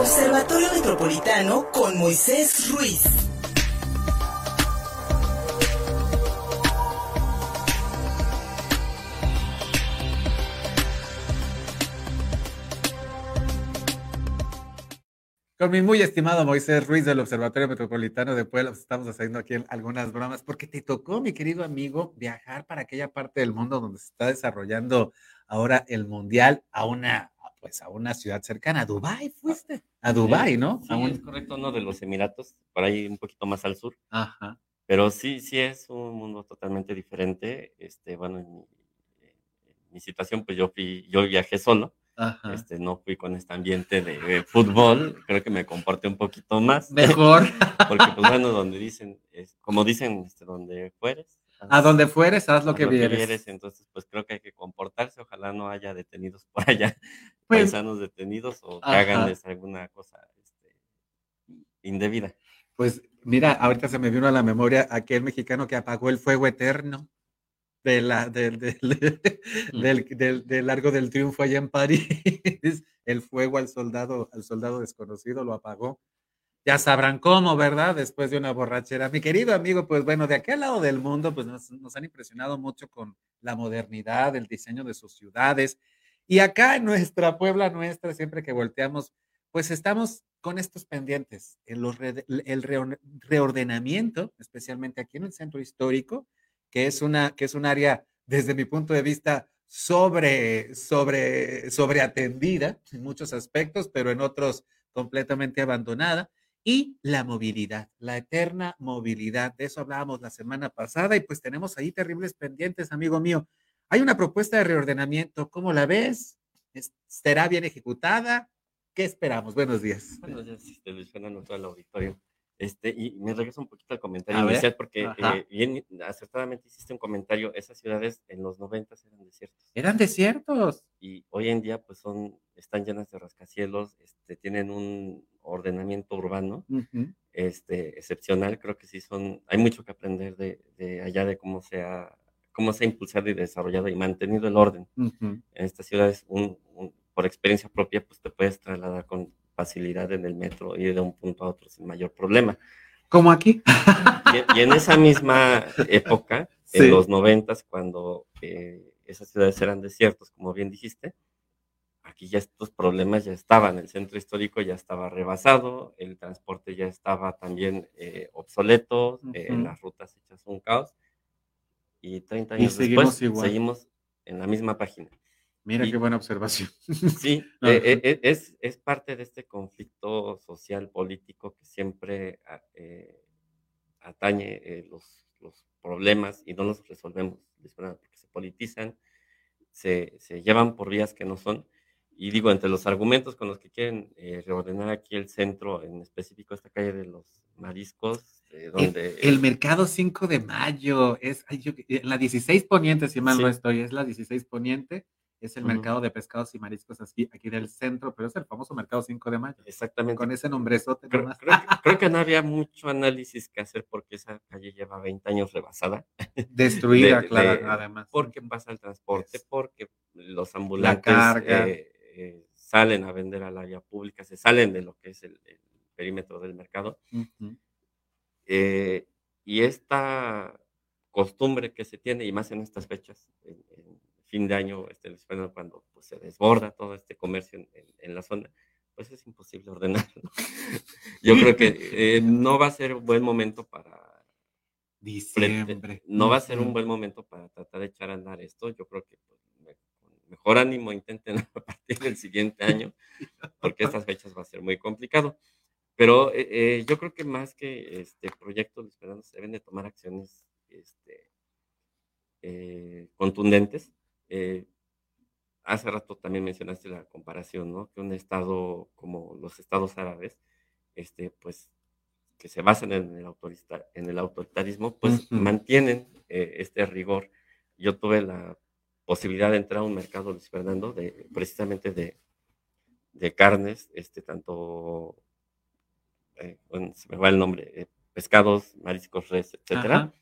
Observatorio Metropolitano con Moisés Ruiz. Con mi muy estimado Moisés Ruiz del Observatorio Metropolitano de Puebla, pues, estamos haciendo aquí algunas bromas, porque te tocó, mi querido amigo, viajar para aquella parte del mundo donde se está desarrollando ahora el Mundial a una, pues a una ciudad cercana, Dubái fuiste, a Dubái, ¿no? Sí, es correcto, uno de los Emiratos, por ahí un poquito más al sur. Ajá. Pero sí, sí es un mundo totalmente diferente. Este, bueno, en mi, en mi situación, pues yo fui, yo viajé solo. Ajá. Este, no fui con este ambiente de, fútbol, creo que me comporté un poquito más. Mejor. Porque, pues bueno, donde dicen, es, como dicen, este, donde fueres. A donde fueres, haz lo haz que vieres. Entonces, pues creo que hay que comportarse. Ojalá no haya detenidos por allá, Pues, paisanos detenidos o que alguna cosa este, indebida. Pues mira, ahorita se me vino a la memoria aquel mexicano que apagó el fuego eterno de la, del, del, del, del- del Largo del Triunfo allá en París. El fuego al soldado, al soldado desconocido lo apagó. Ya sabrán cómo, ¿verdad? Después de una borrachera. Mi querido amigo, pues bueno, de aquel lado del mundo, pues nos, nos han impresionado mucho con la modernidad, el diseño de sus ciudades. Y acá en nuestra Puebla nuestra, siempre que volteamos, pues estamos con estos pendientes, re- el reor- reordenamiento, especialmente aquí en el centro histórico, que es una, que es un área, desde mi punto de vista, sobre, sobre, sobreatendida en muchos aspectos, pero en otros completamente abandonada. Y la movilidad, la eterna movilidad. De eso hablábamos la semana pasada y pues tenemos ahí terribles pendientes, amigo mío. Hay una propuesta de reordenamiento, ¿cómo la ves? ¿Es- ¿Será bien ejecutada? ¿Qué esperamos? Buenos días. Buenos días, este, Luis Fernando, todo el auditorio. Este, y me regreso un poquito al comentario inicial porque eh, bien acertadamente hiciste un comentario, esas ciudades en los 90 eran desiertos Eran desiertos. y hoy en día pues son, están llenas de rascacielos, este, tienen un ordenamiento urbano Ujú. este, excepcional, creo que sí son, hay mucho que aprender de, de allá de cómo se ha, cómo se ha impulsado y desarrollado y mantenido el orden Ujú. en estas ciudades, un- un- por experiencia propia, pues te puedes trasladar con facilidad en el metro y ir de un punto a otro sin mayor problema. Como aquí. Y, y en esa misma época, Sí. en los noventas, cuando eh, esas ciudades eran desiertos, como bien dijiste, aquí ya estos problemas ya estaban, el centro histórico ya estaba rebasado, el transporte ya estaba también eh, obsoleto, eh, Ujú. las rutas hechas un caos, y 30 Y años seguimos después igual. seguimos en la misma página. Mira Y- qué buena observación. Sí, Ajá. eh, es, es parte de este conflicto social, político que siempre a- eh, atañe eh, los, los problemas y no los resolvemos, porque se politizan, se, se llevan por vías que no son. Y digo, entre los argumentos con los que quieren eh, reordenar aquí el centro, en específico esta calle de los mariscos, eh, El, donde... el mercado 5 de mayo es ay, yo- en la 16 poniente, si mal no estoy, es la 16 poniente, es el mercado de pescados y mariscos aquí, aquí del centro, pero es el famoso mercado 5 de mayo. Exactamente. Con ese nombrezote Creo, nomás. creo que, creo que no había mucho análisis que hacer porque esa calle lleva 20 años rebasada. Destruida, de- claro, de- además. porque pasa el transporte, porque los ambulantes eh, eh, salen a vender a la vía pública, se salen de lo que es el, el perímetro del mercado. Ujú. Eh, y esta costumbre que se tiene, y más en estas fechas, en, en fin de año, este, cuando pues, se desborda todo este comercio en, en- en la zona, pues es imposible ordenarlo. Yo creo que eh, no va a ser un buen momento para Diciembre. no va a ser un buen momento para tratar de echar a andar esto. Yo creo que pues, mejor ánimo intenten a partir del siguiente año, porque estas fechas va a ser muy complicado. Pero eh, eh, yo creo que más que este proyectos, Luis Fernando, se deben de tomar acciones este, eh, contundentes. Eh, hace rato también mencionaste la comparación, ¿no? Que un estado como los estados árabes, este, pues, que se basan en el, en el autoritarismo, pues Ujú. mantienen este rigor. Yo tuve la posibilidad de entrar a un mercado, Luis Fernando, de, precisamente de, de carnes, este, tanto, eh, bueno, se me va el nombre, eh, pescados, mariscos, res, etcétera. Ajá.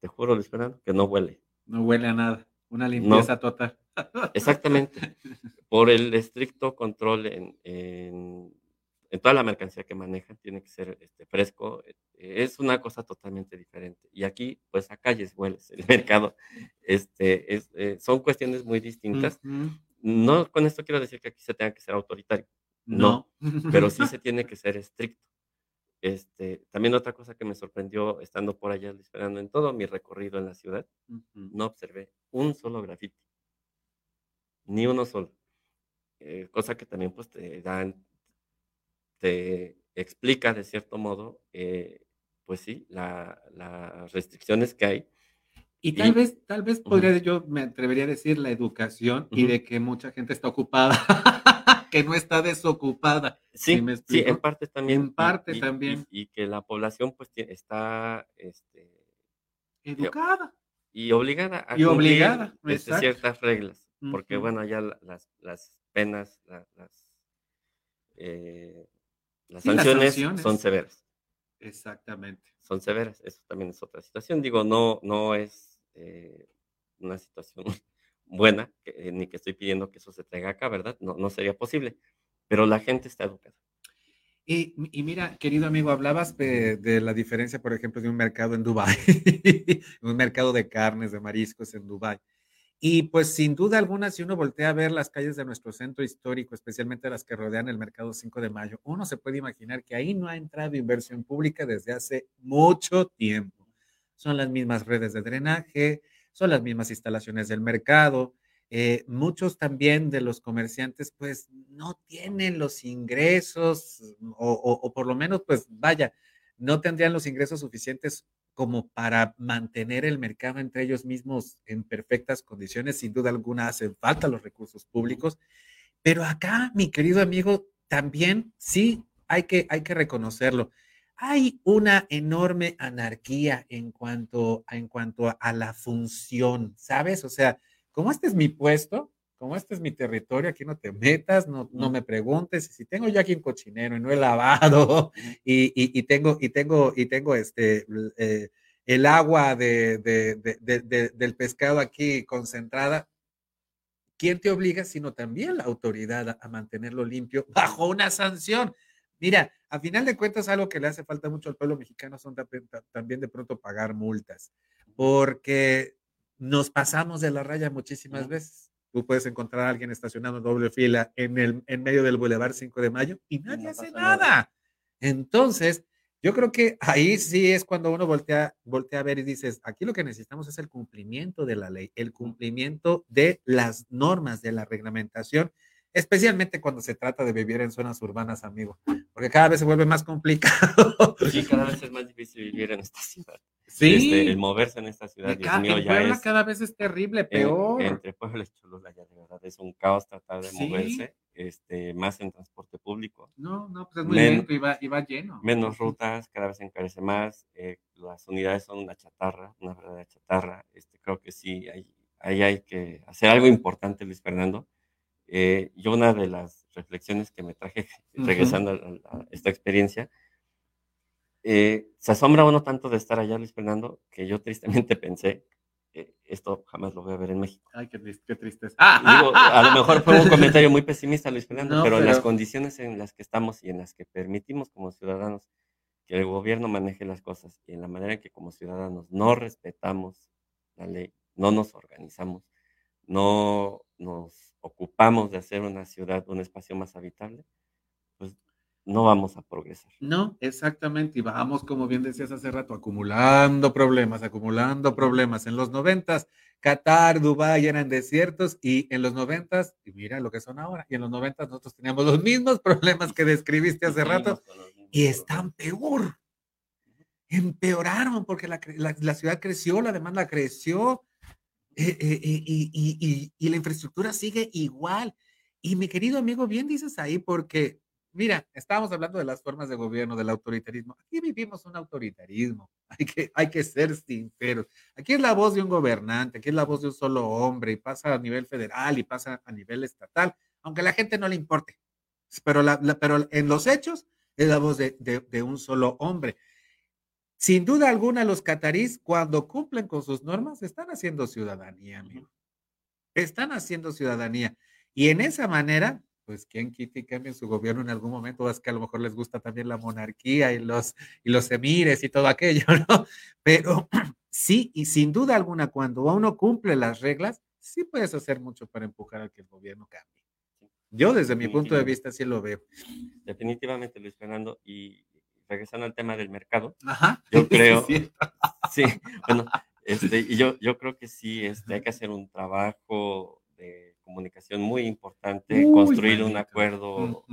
Te juro, Luis Fernando, que no huele. No huele a nada. Una limpieza total. Exactamente. Por el estricto control en, en en toda la mercancía que manejan tiene que ser este, fresco, eh, es una cosa totalmente diferente. Y aquí, pues a calles hueles el mercado, este, es, eh, son cuestiones muy distintas. No con esto quiero decir que aquí se tenga que ser autoritario, no, pero sí se tiene que ser estricto. Este, también otra cosa que me sorprendió estando por allá esperando en todo mi recorrido en la ciudad, no observé un solo grafiti, ni uno solo. Eh, cosa que también pues te dan, te explica de cierto modo, eh, pues sí, las restricciones que hay. Y tal vez, tal vez podría, yo me atrevería a decir la educación y de que mucha gente está ocupada, que no está desocupada. Sí, ¿sí, en parte también. En parte también. Y, que la población pues está este, educada. Y obligada a y obligada, este, ciertas reglas. Porque bueno, ya las, las penas, las, eh, las, sanciones son severas. Exactamente. Son severas. Eso también es otra situación. Digo, no, no es eh, una situación buena, eh, ni que estoy pidiendo que eso se traiga acá, ¿verdad? No, no sería posible. Pero la gente está educada. Y, mira, querido amigo, hablabas de, de, la diferencia, por ejemplo, de un mercado en Dubái, un mercado de carnes, de mariscos en Dubái. Y pues sin duda alguna, si uno voltea a ver las calles de nuestro centro histórico, especialmente las que rodean el mercado 5 de mayo, uno se puede imaginar que ahí no ha entrado inversión pública desde hace mucho tiempo. Son las mismas redes de drenaje, son las mismas instalaciones del mercado. Eh, muchos también de los comerciantes pues no tienen los ingresos o, o por lo menos pues vaya, no tendrían los ingresos suficientes como para mantener el mercado entre ellos mismos en perfectas condiciones. Sin duda alguna hacen falta los recursos públicos. Pero acá, mi querido amigo, también sí hay que, hay que reconocerlo. Hay una enorme anarquía en cuanto, a, en cuanto a la función, ¿sabes? O sea, como este es mi puesto, como este es mi territorio, aquí no te metas, no, no me preguntes, si tengo yo aquí un cochinero y no he lavado y, y, tengo, y tengo, y tengo este, eh, el agua de, de, del pescado aquí concentrada, ¿quién te obliga? Sino también la autoridad a, mantenerlo limpio bajo una sanción. Mira, a final de cuentas, algo que le hace falta mucho al pueblo mexicano son también de pronto pagar multas, porque nos pasamos de la raya muchísimas veces. Tú puedes encontrar a alguien estacionado en doble fila en, el, en medio del Boulevard 5 de Mayo y nadie hace nada. Entonces, yo creo que ahí sí es cuando uno voltea, voltea a ver y dices, aquí lo que necesitamos es el cumplimiento de la ley, el cumplimiento de las normas, de la reglamentación, especialmente cuando se trata de vivir en zonas urbanas, amigo, porque cada vez se vuelve más complicado. Sí, cada vez es más difícil vivir en esta ciudad. Sí. Este, el moverse en esta ciudad, Dios mío, ya es, cada vez es terrible, peor. entre pueblos Cholula ya de verdad es un caos tratar de moverse, este, más en transporte público. No, no, pues es muy lento y va, y va, lleno. Menos rutas, cada vez encarece más, eh, las unidades son una chatarra, una verdadera chatarra. Este, creo que sí, ahí hay, hay que hacer algo importante, Luis Fernando. Eh, yo una de las reflexiones que me traje regresando a esta experiencia, eh, se asombra uno tanto de estar allá, Luis Fernando, que yo tristemente pensé, que esto jamás lo voy a ver en México. Ay, qué, triste, qué tristeza. a lo mejor fue un comentario muy pesimista, Luis Fernando, pero, en las condiciones en las que estamos y en las que permitimos como ciudadanos que el gobierno maneje las cosas y en la manera en que como ciudadanos no respetamos la ley, no nos organizamos, no nos ocupamos de hacer una ciudad, un espacio más habitable, pues no vamos a progresar. No, exactamente. Y vamos, como bien decías hace rato, acumulando problemas, acumulando problemas. En los noventas, Qatar, Dubái eran desiertos y en los noventas, y mira lo que son ahora, y en los noventas nosotros teníamos los mismos problemas que describiste hace rato y están peor. Empeoraron porque la, ciudad creció, la demanda creció eh, eh, eh, y, y la infraestructura sigue igual. Y mi querido amigo, bien dices ahí, porque Mira, estábamos hablando de las formas de gobierno, del autoritarismo. Aquí vivimos un autoritarismo. Hay que, hay que ser sinceros. Aquí es la voz de un gobernante, aquí es la voz de un solo hombre y pasa a nivel federal y pasa a nivel estatal, aunque a la gente no le importe. Pero, la, pero en los hechos es la voz de, de, un solo hombre. Sin duda alguna, los catarís, cuando cumplen con sus normas, están haciendo ciudadanía, amigo. Están haciendo ciudadanía. Y en esa manera, pues quien quite y cambie su gobierno en algún momento, es que a lo mejor les gusta también la monarquía y los, y los emires y todo aquello, ¿no? Pero sí, y sin duda alguna, cuando uno cumple las reglas, sí puedes hacer mucho para empujar a que el gobierno cambie. Yo desde mi punto de vista sí lo veo. Definitivamente, Luis Fernando, y regresando al tema del mercado, Ajá. yo creo, sí, bueno, este, y yo, yo creo que sí, este, hay que hacer un trabajo de comunicación muy importante, Uy, construir un acuerdo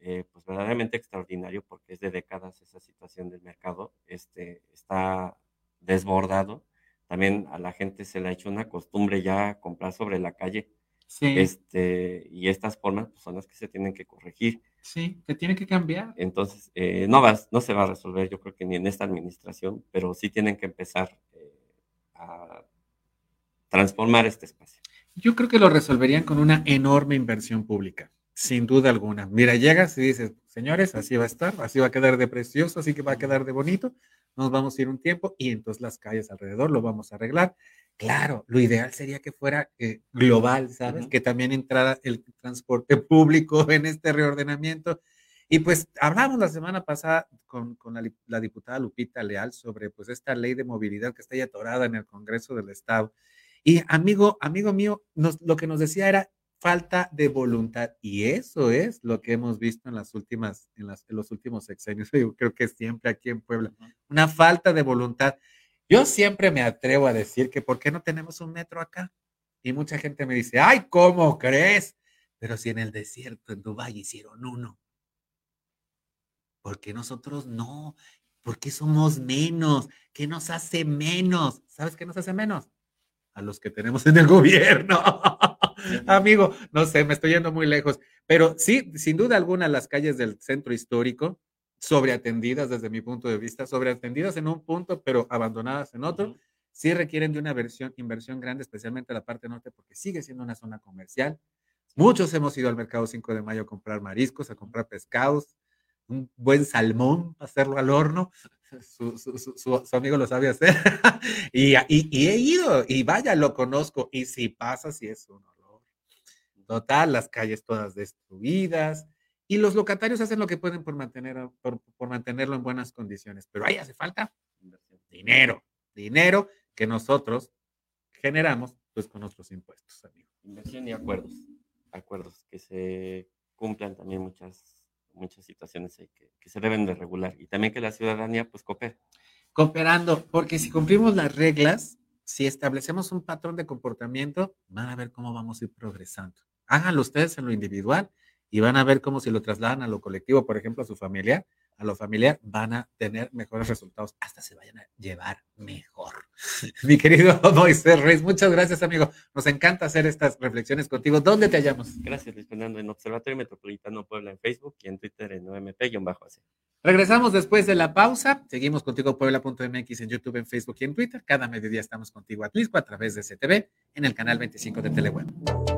eh, pues verdaderamente extraordinario porque es de décadas esa situación del mercado, este, está desbordado. También a la gente se le ha hecho una costumbre ya comprar sobre la calle, Sí, este, y estas formas pues, son las que se tienen que corregir. Sí, te tiene que cambiar. Entonces, eh, no, va, no se va a resolver, yo creo que ni en esta administración, pero sí tienen que empezar eh, a transformar este espacio. Yo creo que lo resolverían con una enorme inversión pública, sin duda alguna. Mira, llegas y dices, señores, así va a estar, así va a quedar de precioso, así que va a quedar de bonito, nos vamos a ir un tiempo y entonces las calles alrededor lo vamos a arreglar. Claro, lo ideal sería que fuera eh, global, ¿sabes? Que también entrara el transporte público en este reordenamiento. Y pues hablamos la semana pasada con, con la, diputada Lupita Leal sobre pues esta ley de movilidad que está ya atorada en el Congreso del Estado. Y amigo, amigo mío, nos- lo que nos decía era falta de voluntad. Y eso es lo que hemos visto en las últimas, en, las, en los últimos sexenios. Yo creo que siempre aquí en Puebla. Una falta de voluntad. Yo siempre me atrevo a decir que ¿por qué no tenemos un metro acá? Y mucha gente me dice, ay, ¿cómo crees? Pero si en el desierto, en Dubái, hicieron uno. ¿Por qué nosotros no? ¿Por qué somos menos? ¿Qué nos hace menos? ¿Sabes qué nos hace menos? A los que tenemos en el gobierno. Amigo, no sé, me estoy yendo muy lejos. Pero sí, sin duda alguna, las calles del centro histórico, sobreatendidas desde mi punto de vista, sobreatendidas en un punto, pero abandonadas en otro, sí requieren de una versión, inversión grande, especialmente la parte norte, porque sigue siendo una zona comercial. Muchos hemos ido al mercado 5 de mayo a comprar mariscos, a comprar pescados, un buen salmón, hacerlo al horno. Su, su- su- su- su amigo lo sabe hacer. y, y- y he ido, y vaya, lo conozco. Y si pasa, si es un horror. Total, las calles todas destruidas. Y los locatarios hacen lo que pueden por, mantener, por, por mantenerlo en buenas condiciones. Pero ahí hace falta dinero, dinero que nosotros generamos pues con nuestros impuestos, amigo. Inversión y acuerdos. Acuerdos que se cumplan también muchas, muchas situaciones que, que se deben de regular. Y también que la ciudadanía pues coopere. Cooperando, porque si cumplimos las reglas, si establecemos un patrón de comportamiento, van a ver cómo vamos a ir progresando. Háganlo ustedes en lo individual y van a ver cómo si lo trasladan a lo colectivo, por ejemplo, a su familiar, a lo familiar, van a tener mejores resultados, hasta se vayan a llevar mejor. Mi querido Moisés Reyes, muchas gracias, amigo. Nos encanta hacer estas reflexiones contigo. ¿Dónde te hallamos? Gracias, Luis Fernando, en Observatorio Metropolitano Puebla en Facebook y en Twitter en OMP-AC. Regresamos después de la pausa. Seguimos contigo Puebla.mx en YouTube, en Facebook y en Twitter. Cada mediodía estamos contigo Atlisco a través de CTV en el canal 25 de Teleweb.